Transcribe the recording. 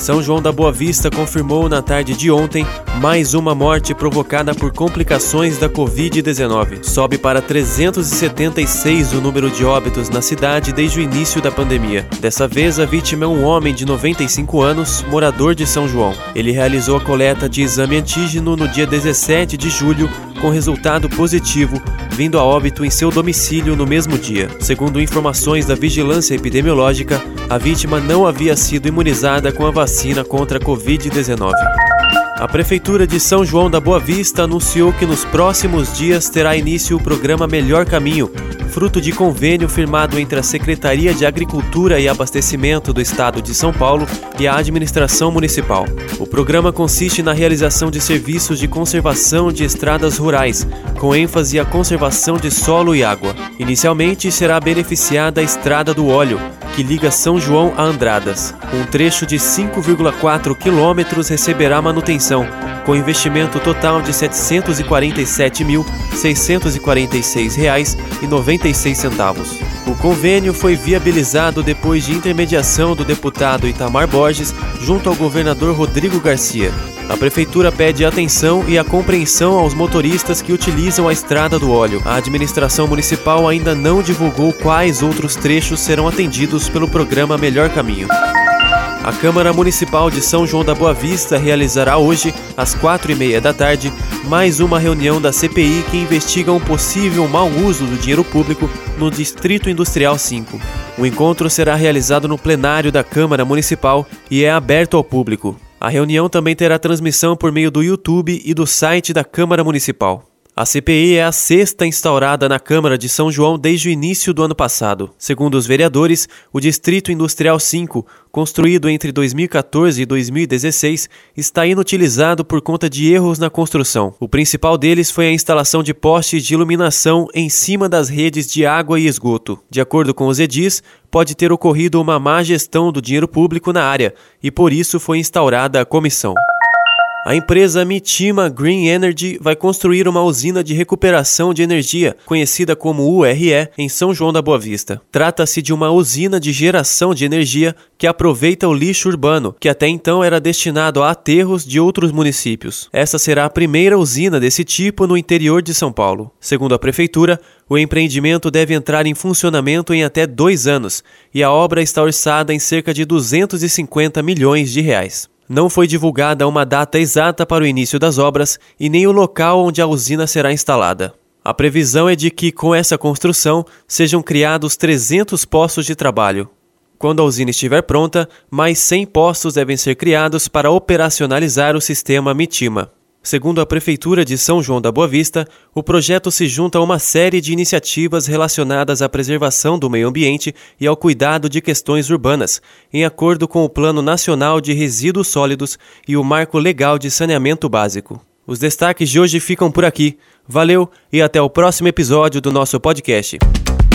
São João da Boa Vista confirmou na tarde de ontem mais uma morte provocada por complicações da Covid-19. Sobe para 376 o número de óbitos na cidade desde o início da pandemia. Dessa vez, a vítima é um homem de 95 anos, morador de São João. Ele realizou a coleta de exame antígeno no dia 17 de julho, com resultado positivo, vindo a óbito em seu domicílio no mesmo dia. Segundo informações da Vigilância Epidemiológica, a vítima não havia sido imunizada com a vacina contra a Covid-19. A Prefeitura de São João da Boa Vista anunciou que nos próximos dias terá início o programa Melhor Caminho, fruto de convênio firmado entre a Secretaria de Agricultura e Abastecimento do Estado de São Paulo e a Administração Municipal. O programa consiste na realização de serviços de conservação de estradas rurais, com ênfase à conservação de solo e água. Inicialmente será beneficiada a Estrada do Óleo, que liga São João a Andradas. Um trecho de 5,4 quilômetros receberá manutenção, com investimento total de R$ 747.646,96. O convênio foi viabilizado depois de intermediação do deputado Itamar Borges junto ao governador Rodrigo Garcia. A prefeitura pede atenção e a compreensão aos motoristas que utilizam a estrada do óleo. A administração municipal ainda não divulgou quais outros trechos serão atendidos pelo programa Melhor Caminho. A Câmara Municipal de São João da Boa Vista realizará hoje, às quatro e meia da tarde, mais uma reunião da CPI que investiga um possível mau uso do dinheiro público no Distrito Industrial 5. O encontro será realizado no plenário da Câmara Municipal e é aberto ao público. A reunião também terá transmissão por meio do YouTube e do site da Câmara Municipal. A CPI é a sexta instaurada na Câmara de São João desde o início do ano passado. Segundo os vereadores, o Distrito Industrial 5, construído entre 2014 e 2016, está inutilizado por conta de erros na construção. O principal deles foi a instalação de postes de iluminação em cima das redes de água e esgoto. De acordo com os edis, pode ter ocorrido uma má gestão do dinheiro público na área e por isso foi instaurada a comissão. A empresa Mitima Green Energy vai construir uma usina de recuperação de energia, conhecida como URE, em São João da Boa Vista. Trata-se de uma usina de geração de energia que aproveita o lixo urbano, que até então era destinado a aterros de outros municípios. Essa será a primeira usina desse tipo no interior de São Paulo. Segundo a prefeitura, o empreendimento deve entrar em funcionamento em até dois anos e a obra está orçada em cerca de 250 milhões de reais. Não foi divulgada uma data exata para o início das obras e nem o local onde a usina será instalada. A previsão é de que, com essa construção, sejam criados 300 postos de trabalho. Quando a usina estiver pronta, mais 100 postos devem ser criados para operacionalizar o sistema Mitima. Segundo a Prefeitura de São João da Boa Vista, o projeto se junta a uma série de iniciativas relacionadas à preservação do meio ambiente e ao cuidado de questões urbanas, em acordo com o Plano Nacional de Resíduos Sólidos e o Marco Legal de Saneamento Básico. Os destaques de hoje ficam por aqui. Valeu e até o próximo episódio do nosso podcast.